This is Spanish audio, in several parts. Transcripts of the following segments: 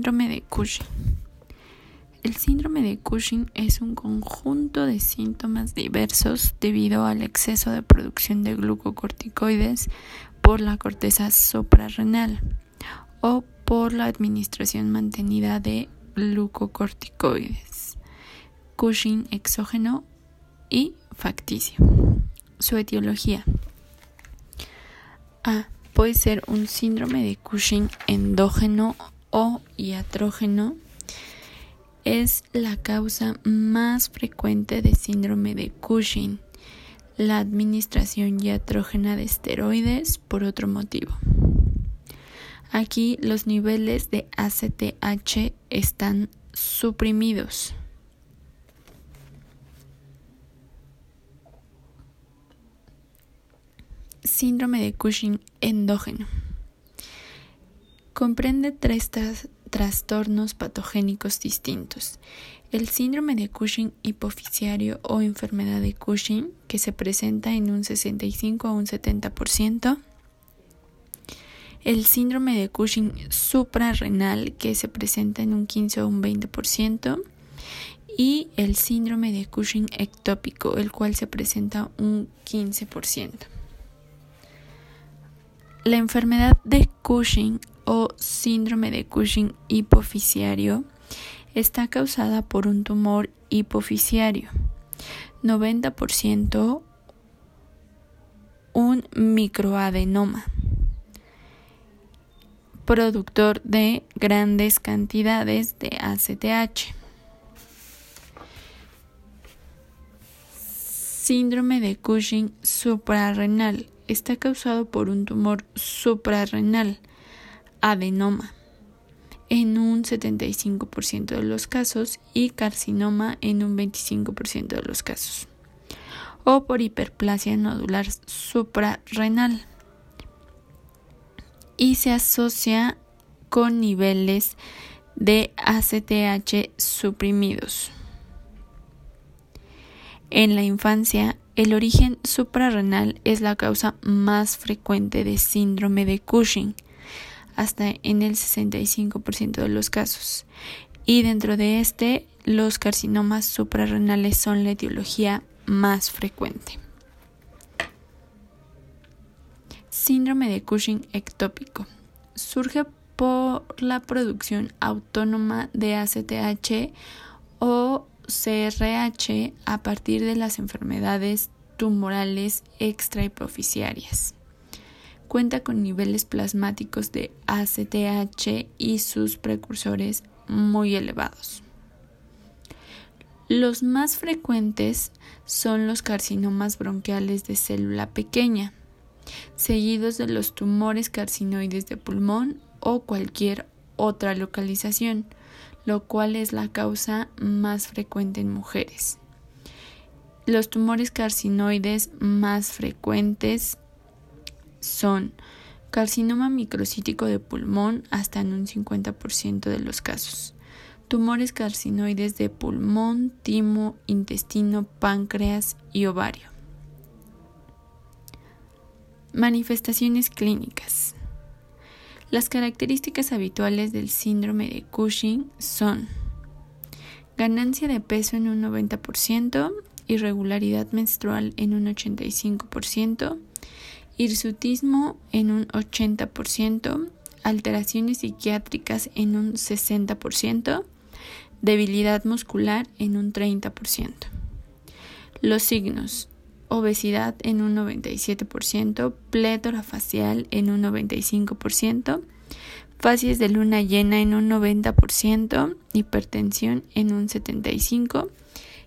Síndrome de Cushing. El síndrome de Cushing es un conjunto de síntomas diversos debido al exceso de producción de glucocorticoides por la corteza suprarrenal o por la administración mantenida de glucocorticoides. Cushing exógeno y facticio. Su etiología. A. Puede ser un síndrome de Cushing endógeno o iatrógeno es la causa más frecuente de síndrome de Cushing, la administración iatrógena de esteroides por otro motivo. Aquí los niveles de ACTH están suprimidos. Síndrome de Cushing endógeno. Comprende tres trastornos patogénicos distintos. El síndrome de Cushing hipoficiario o enfermedad de Cushing, que se presenta en un 65 a un 70%. El síndrome de Cushing suprarrenal, que se presenta en un 15 o un 20%. Y el síndrome de Cushing ectópico, el cual se presenta un 15%. La enfermedad de Cushing o síndrome de Cushing hipoficiario está causada por un tumor hipoficiario. 90% un microadenoma productor de grandes cantidades de ACTH. Síndrome de Cushing suprarrenal está causado por un tumor suprarrenal, adenoma, en un 75% de los casos y carcinoma en un 25% de los casos, o por hiperplasia nodular suprarrenal y se asocia con niveles de ACTH suprimidos. En la infancia, el origen suprarrenal es la causa más frecuente de síndrome de Cushing, hasta en el 65% de los casos. Y dentro de este, los carcinomas suprarrenales son la etiología más frecuente. Síndrome de Cushing ectópico. Surge por la producción autónoma de ACTH o CRH a partir de las enfermedades tumorales extrahipoficiarias. Cuenta con niveles plasmáticos de ACTH y sus precursores muy elevados. Los más frecuentes son los carcinomas bronquiales de célula pequeña, seguidos de los tumores carcinoides de pulmón o cualquier otra localización, lo cual es la causa más frecuente en mujeres. Los tumores carcinoides más frecuentes son carcinoma microcítico de pulmón hasta en un 50% de los casos, tumores carcinoides de pulmón, timo, intestino, páncreas y ovario. Manifestaciones clínicas. Las características habituales del síndrome de Cushing son ganancia de peso en un 90%, irregularidad menstrual en un 85%, hirsutismo en un 80%, alteraciones psiquiátricas en un 60%, debilidad muscular en un 30%. Los signos obesidad en un 97%, plétora facial en un 95%, facies de luna llena en un 90%, hipertensión en un 75%,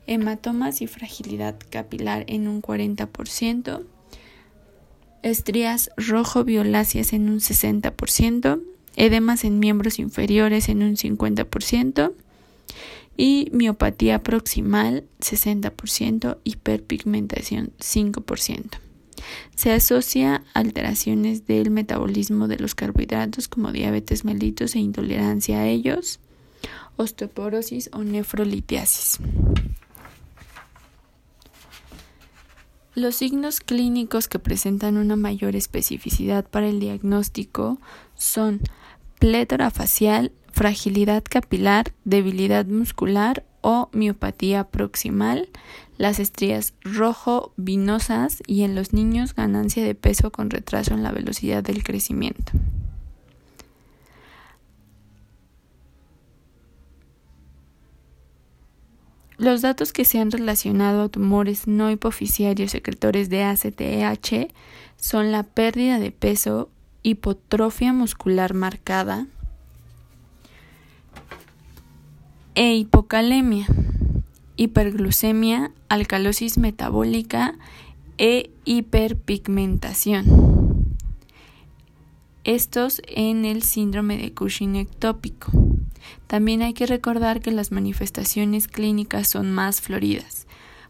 hematomas y fragilidad capilar en un 40%, estrías rojo-violáceas en un 60%, edemas en miembros inferiores en un 50%, y miopatía proximal 60%, hiperpigmentación 5%. Se asocia a alteraciones del metabolismo de los carbohidratos como diabetes mellitus e intolerancia a ellos, osteoporosis o nefrolitiasis. Los signos clínicos que presentan una mayor especificidad para el diagnóstico son plétora facial, fragilidad capilar, debilidad muscular o miopatía proximal, las estrías rojo vinosas y en los niños ganancia de peso con retraso en la velocidad del crecimiento. Los datos que se han relacionado a tumores no hipoficiarios secretores de ACTH son la pérdida de peso, hipotrofia muscular marcada e hipocalemia, hiperglucemia, alcalosis metabólica e hiperpigmentación. Estos en el síndrome de Cushing ectópico. También hay que recordar que las manifestaciones clínicas son más floridas.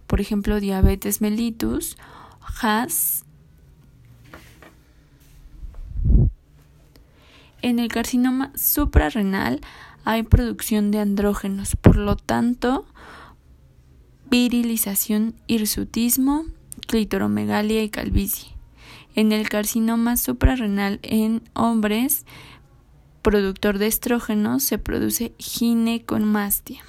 Por ejemplo, diabetes mellitus, HAS. En el carcinoma suprarrenal hay producción de andrógenos, por lo tanto, virilización, hirsutismo, clitoromegalia y calvicie. En el carcinoma suprarrenal en hombres, productor de estrógenos, se produce ginecomastia.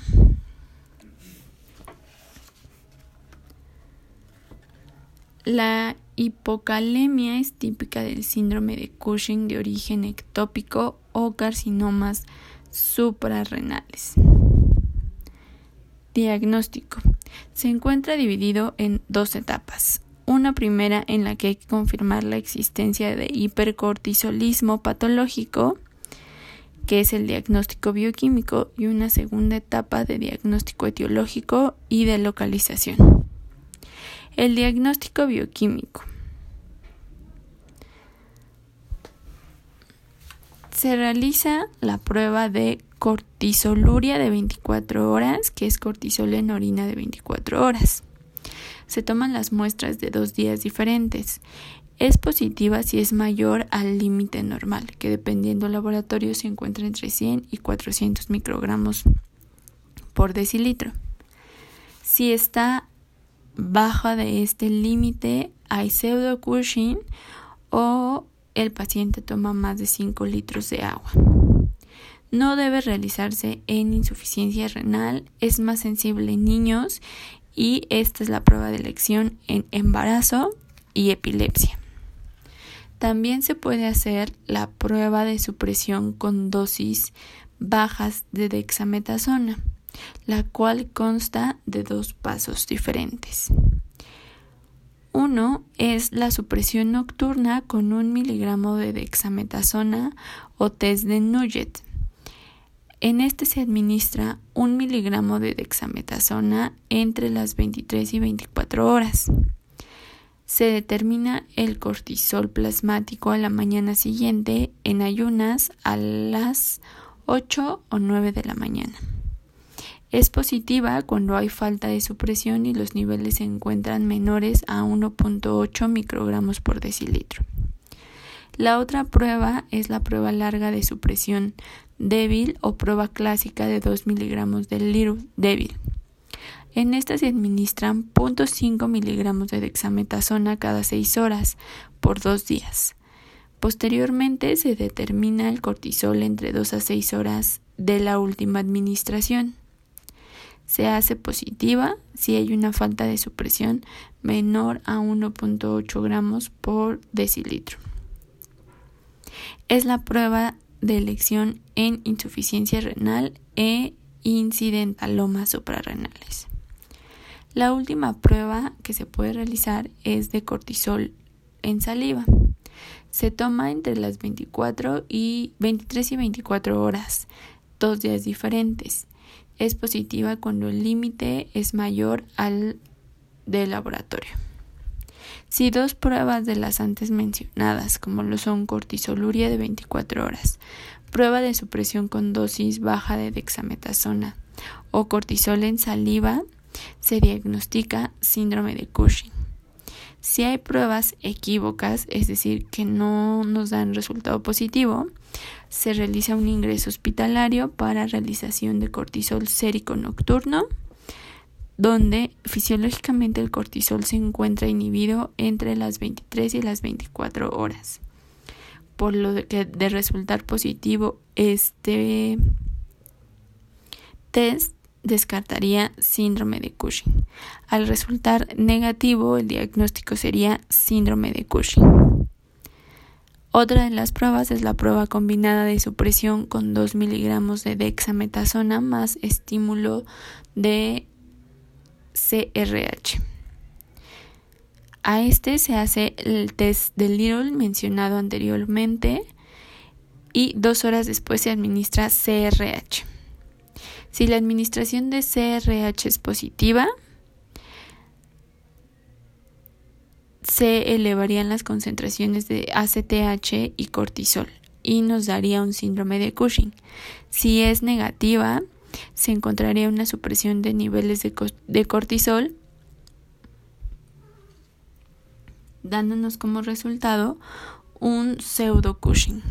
La hipocalemia es típica del síndrome de Cushing de origen ectópico o carcinomas suprarrenales. Diagnóstico. Se encuentra dividido en dos etapas. Una primera en la que hay que confirmar la existencia de hipercortisolismo patológico, que es el diagnóstico bioquímico, y una segunda etapa de diagnóstico etiológico y de localización. El diagnóstico bioquímico. se realiza la prueba de cortisoluria de 24 horas, que es cortisol en orina de 24 horas. Se toman las muestras de dos días diferentes. Es positiva si es mayor al límite normal, que dependiendo del laboratorio se encuentra entre 100 y 400 microgramos por decilitro. Si está baja de este límite, hay pseudo Cushing o el paciente toma más de 5 litros de agua. No debe realizarse en insuficiencia renal, es más sensible en niños y esta es la prueba de elección en embarazo y epilepsia. También se puede hacer la prueba de supresión con dosis bajas de dexametasona, la cual consta de dos pasos diferentes. Uno es la supresión nocturna con un miligramo de dexametasona o test de Nugget. En este se administra un miligramo de dexametasona entre las 23 y 24 horas. Se determina el cortisol plasmático a la mañana siguiente en ayunas a las 8 o 9 de la mañana. Es positiva cuando hay falta de supresión y los niveles se encuentran menores a 1.8 microgramos por decilitro. La otra prueba es la prueba larga de supresión débil o prueba clásica de 2 miligramos de litro débil. En esta se administran 0.5 miligramos de dexametasona cada 6 horas por 2 días. Posteriormente se determina el cortisol entre 2 a 6 horas de la última administración se hace positiva si hay una falta de supresión menor a 1.8 gramos por decilitro. Es la prueba de elección en insuficiencia renal e incidentalomas suprarrenales. La última prueba que se puede realizar es de cortisol en saliva. Se toma entre las 24 y 23 y 24 horas, dos días diferentes es positiva cuando el límite es mayor al del laboratorio. Si dos pruebas de las antes mencionadas, como lo son cortisoluria de 24 horas, prueba de supresión con dosis baja de dexametasona o cortisol en saliva, se diagnostica síndrome de Cushing. Si hay pruebas equívocas, es decir, que no nos dan resultado positivo, se realiza un ingreso hospitalario para realización de cortisol sérico nocturno, donde fisiológicamente el cortisol se encuentra inhibido entre las 23 y las 24 horas. Por lo que de resultar positivo este test descartaría síndrome de Cushing. Al resultar negativo, el diagnóstico sería síndrome de Cushing. Otra de las pruebas es la prueba combinada de supresión con 2 miligramos de dexametasona más estímulo de CRH. A este se hace el test del Little mencionado anteriormente y dos horas después se administra CRH. Si la administración de CRH es positiva, se elevarían las concentraciones de ACTH y cortisol y nos daría un síndrome de Cushing. Si es negativa, se encontraría una supresión de niveles de, cortisol, dándonos como resultado un pseudo Cushing.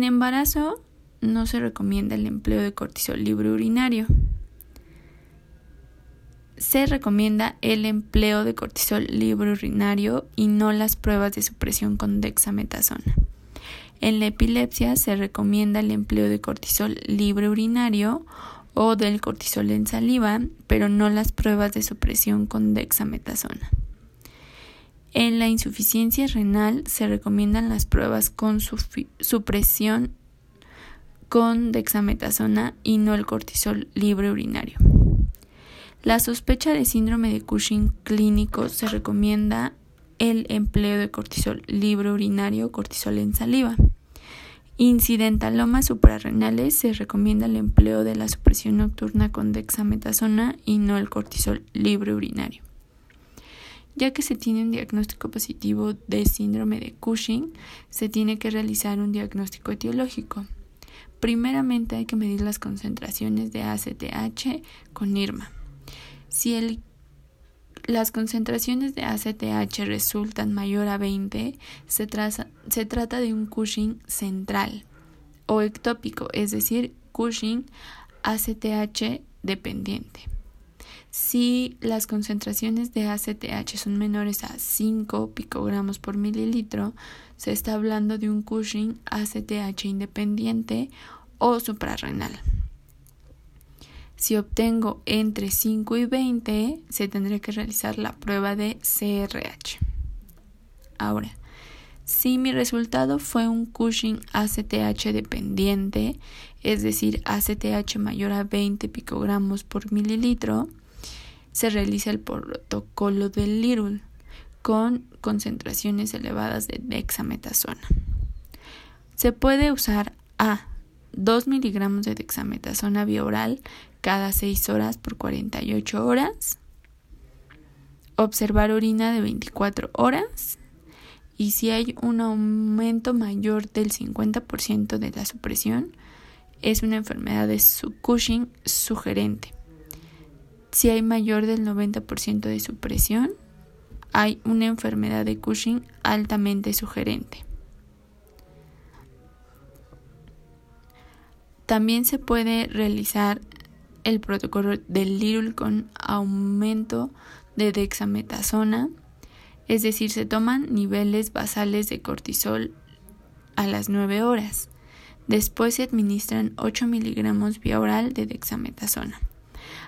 En embarazo no se recomienda el empleo de cortisol libre urinario. Se recomienda el empleo de cortisol libre urinario y no las pruebas de supresión con dexametasona. En la epilepsia se recomienda el empleo de cortisol libre urinario o del cortisol en saliva, pero no las pruebas de supresión con dexametasona. En la insuficiencia renal se recomiendan las pruebas con supresión con dexametasona y no el cortisol libre urinario. La sospecha de síndrome de Cushing clínico se recomienda el empleo de cortisol libre urinario o cortisol en saliva. Incidentalomas suprarrenales se recomienda el empleo de la supresión nocturna con dexametasona y no el cortisol libre urinario. Ya que se tiene un diagnóstico positivo de síndrome de Cushing, se tiene que realizar un diagnóstico etiológico. Primeramente hay que medir las concentraciones de ACTH con IRMA. Si las concentraciones de ACTH resultan mayor a 20, se, se trata de un Cushing central o ectópico, es decir, Cushing ACTH dependiente. Si las concentraciones de ACTH son menores a 5 picogramos por mililitro, se está hablando de un Cushing ACTH independiente o suprarrenal. Si obtengo entre 5 y 20, se tendría que realizar la prueba de CRH. Ahora, si mi resultado fue un Cushing ACTH dependiente, es decir, ACTH mayor a 20 picogramos por mililitro, se realiza el protocolo del Lirul con concentraciones elevadas de dexametasona. Se puede usar a 2 miligramos de dexametasona bioral cada 6 horas por 48 horas, observar orina de 24 horas y si hay un aumento mayor del 50% de la supresión, es una enfermedad de Cushing sugerente. Si hay mayor del 90% de supresión, hay una enfermedad de Cushing altamente sugerente. También se puede realizar el protocolo del Little con aumento de dexametasona, es decir, se toman niveles basales de cortisol a las 9 horas. Después se administran 8 miligramos vía oral de dexametasona.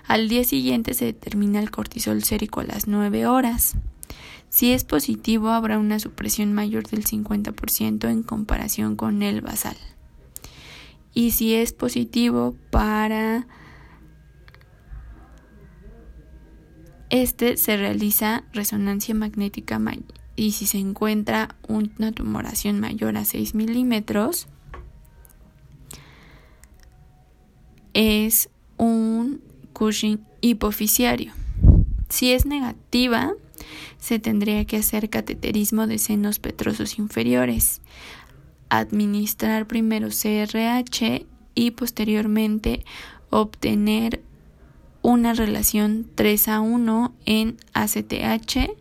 Al día siguiente se determina el cortisol sérico a las 9 horas. Si es positivo, habrá una supresión mayor del 50% en comparación con el basal. Y si es positivo para este se realiza resonancia magnética y si se encuentra una tumoración mayor a 6 milímetros es un Cushing hipoficiario. Si es negativa, se tendría que hacer cateterismo de senos petrosos inferiores, administrar primero CRH y posteriormente obtener una relación 3 a 1 en ACTH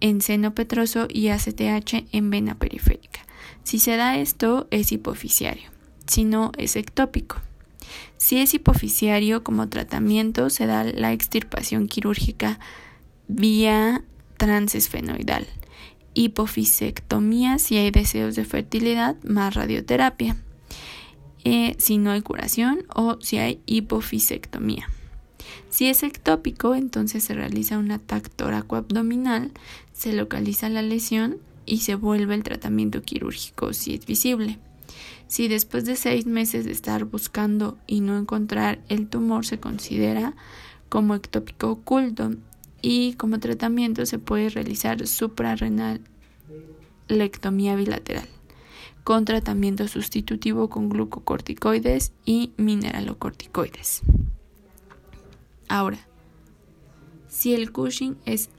en seno petroso y ACTH en vena periférica. Si se da esto, es hipoficiario, si no, es ectópico. Si es hipoficiario como tratamiento, se da la extirpación quirúrgica vía transesfenoidal. Hipofisectomía si hay deseos de fertilidad más radioterapia. Eh, si no hay curación o si hay hipofisectomía. Si es ectópico, entonces se realiza un ataque toracoabdominal, se localiza la lesión y se vuelve el tratamiento quirúrgico si es visible. Si después de seis meses de estar buscando y no encontrar el tumor se considera como ectópico oculto y como tratamiento se puede realizar suprarrenal lectomía bilateral con tratamiento sustitutivo con glucocorticoides y mineralocorticoides. Ahora, si el Cushing es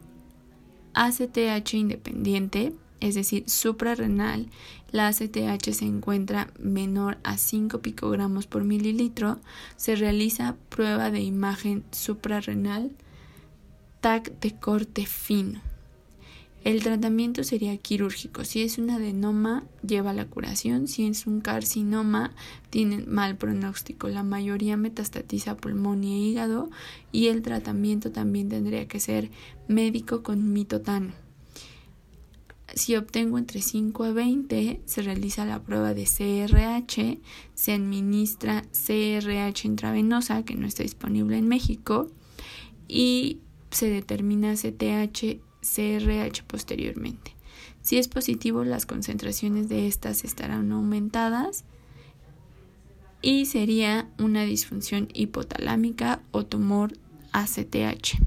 ACTH independiente, es decir, suprarrenal, la ACTH se encuentra menor a 5 picogramos por mililitro, se realiza prueba de imagen suprarrenal TAC de corte fino. El tratamiento sería quirúrgico. Si es un adenoma, lleva la curación. Si es un carcinoma, tiene mal pronóstico. La mayoría metastatiza pulmón y hígado y el tratamiento también tendría que ser médico con mitotano. Si obtengo entre 5 a 20, se realiza la prueba de CRH, se administra CRH intravenosa, que no está disponible en México, y se determina CTH CRH posteriormente. Si es positivo, las concentraciones de estas estarán aumentadas y sería una disfunción hipotalámica o tumor ACTH.